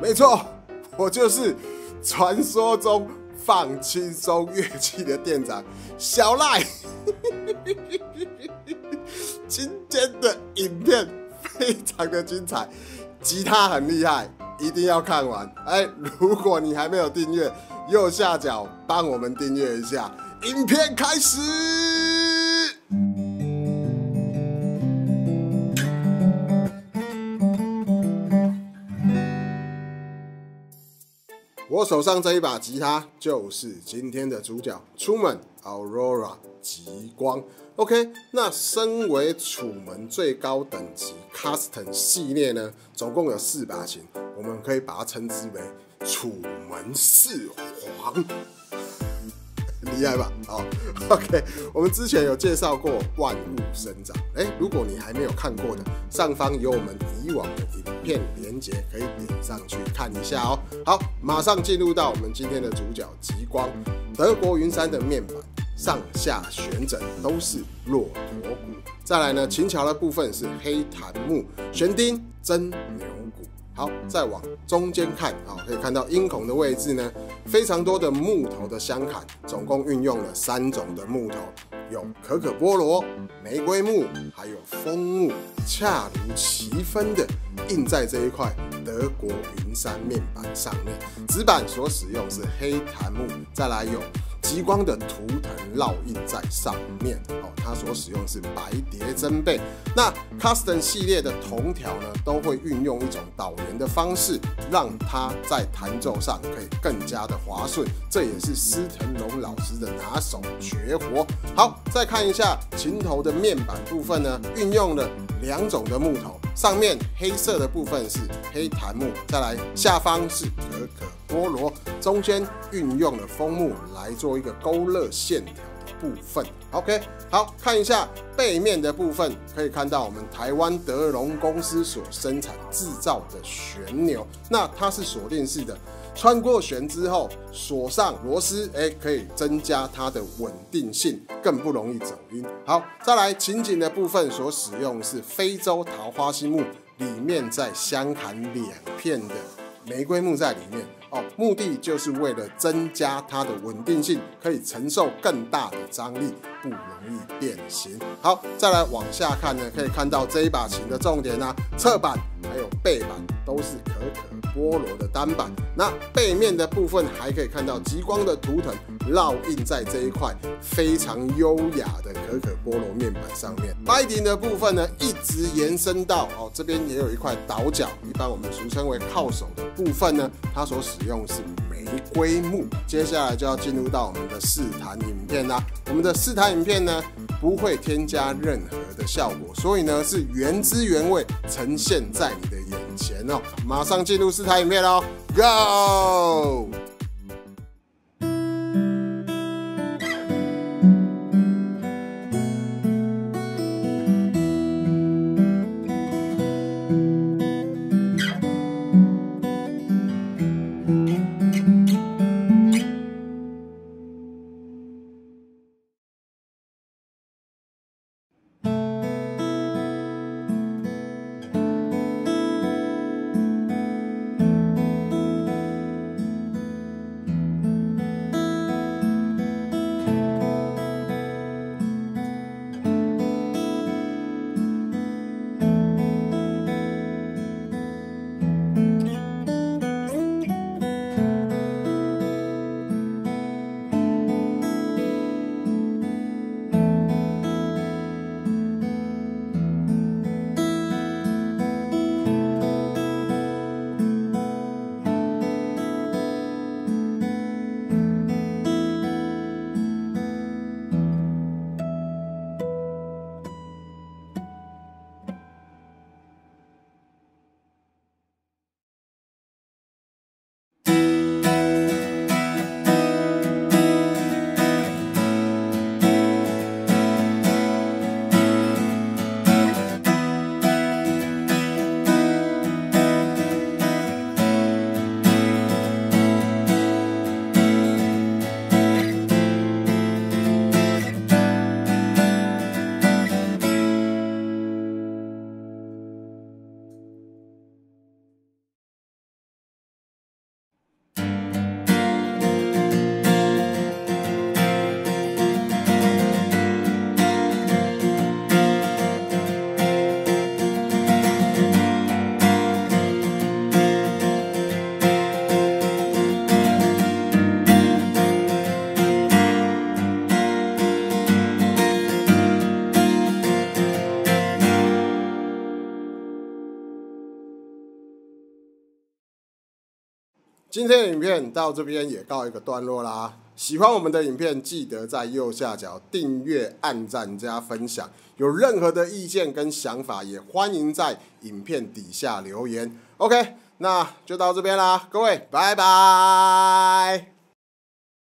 没错，我就是传说中放轻松乐器的店长小赖。今天的影片非常的精彩，吉他很厉害，一定要看完。哎，如果你还没有订阅，右下角帮我们订阅一下。影片开始。我手上这一把吉他就是今天的主角，出门 Aurora 极光。OK，那身为楚门最高等级 Custom 系列呢，总共有四把琴，我们可以把它称之为楚门四皇。厉害吧？好，OK，我们之前有介绍过万物生长。哎，如果你还没有看过的，上方有我们以往的影片连接，可以点上去看一下哦。好，马上进入到我们今天的主角极光，德国云山的面板上下旋枕都是骆驼骨。再来呢，琴桥的部分是黑檀木，弦钉真牛。好，再往中间看，好，可以看到音孔的位置呢，非常多的木头的相砍，总共运用了三种的木头，有可可菠萝、玫瑰木，还有枫木，恰如其分的印在这一块德国云杉面板上面。纸板所使用是黑檀木，再来有。极光的图腾烙印在上面，哦，它所使用的是白蝶针背。那 Custom 系列的铜条呢，都会运用一种导圆的方式，让它在弹奏上可以更加的滑顺。这也是施腾龙老师的拿手绝活。好，再看一下琴头的面板部分呢，运用了两种的木头，上面黑色的部分是黑檀木，再来下方是可可。菠萝中间运用了枫木来做一个勾勒线条的部分。OK，好看一下背面的部分，可以看到我们台湾德龙公司所生产制造的旋钮，那它是锁定式的，穿过弦之后锁上螺丝，哎，可以增加它的稳定性，更不容易走音。好，再来琴颈的部分所使用是非洲桃花心木，里面再镶含两片的玫瑰木在里面。哦，目的就是为了增加它的稳定性，可以承受更大的张力，不容易变形。好，再来往下看呢，可以看到这一把琴的重点呢，侧板还有背板都是可可波罗的单板。那背面的部分还可以看到极光的图腾烙印在这一块非常优雅的可可波罗面板上面。白顶的部分呢，一直延伸到哦这边也有一块倒角，一般我们俗称为靠手的部分呢，它所使用是玫瑰木，接下来就要进入到我们的试弹影片啦。我们的试弹影片呢，不会添加任何的效果，所以呢是原汁原味呈现在你的眼前哦。马上进入试弹影片喽，Go！今天的影片到这边也告一个段落啦。喜欢我们的影片，记得在右下角订阅、按赞加分享。有任何的意见跟想法，也欢迎在影片底下留言。OK，那就到这边啦，各位，拜拜。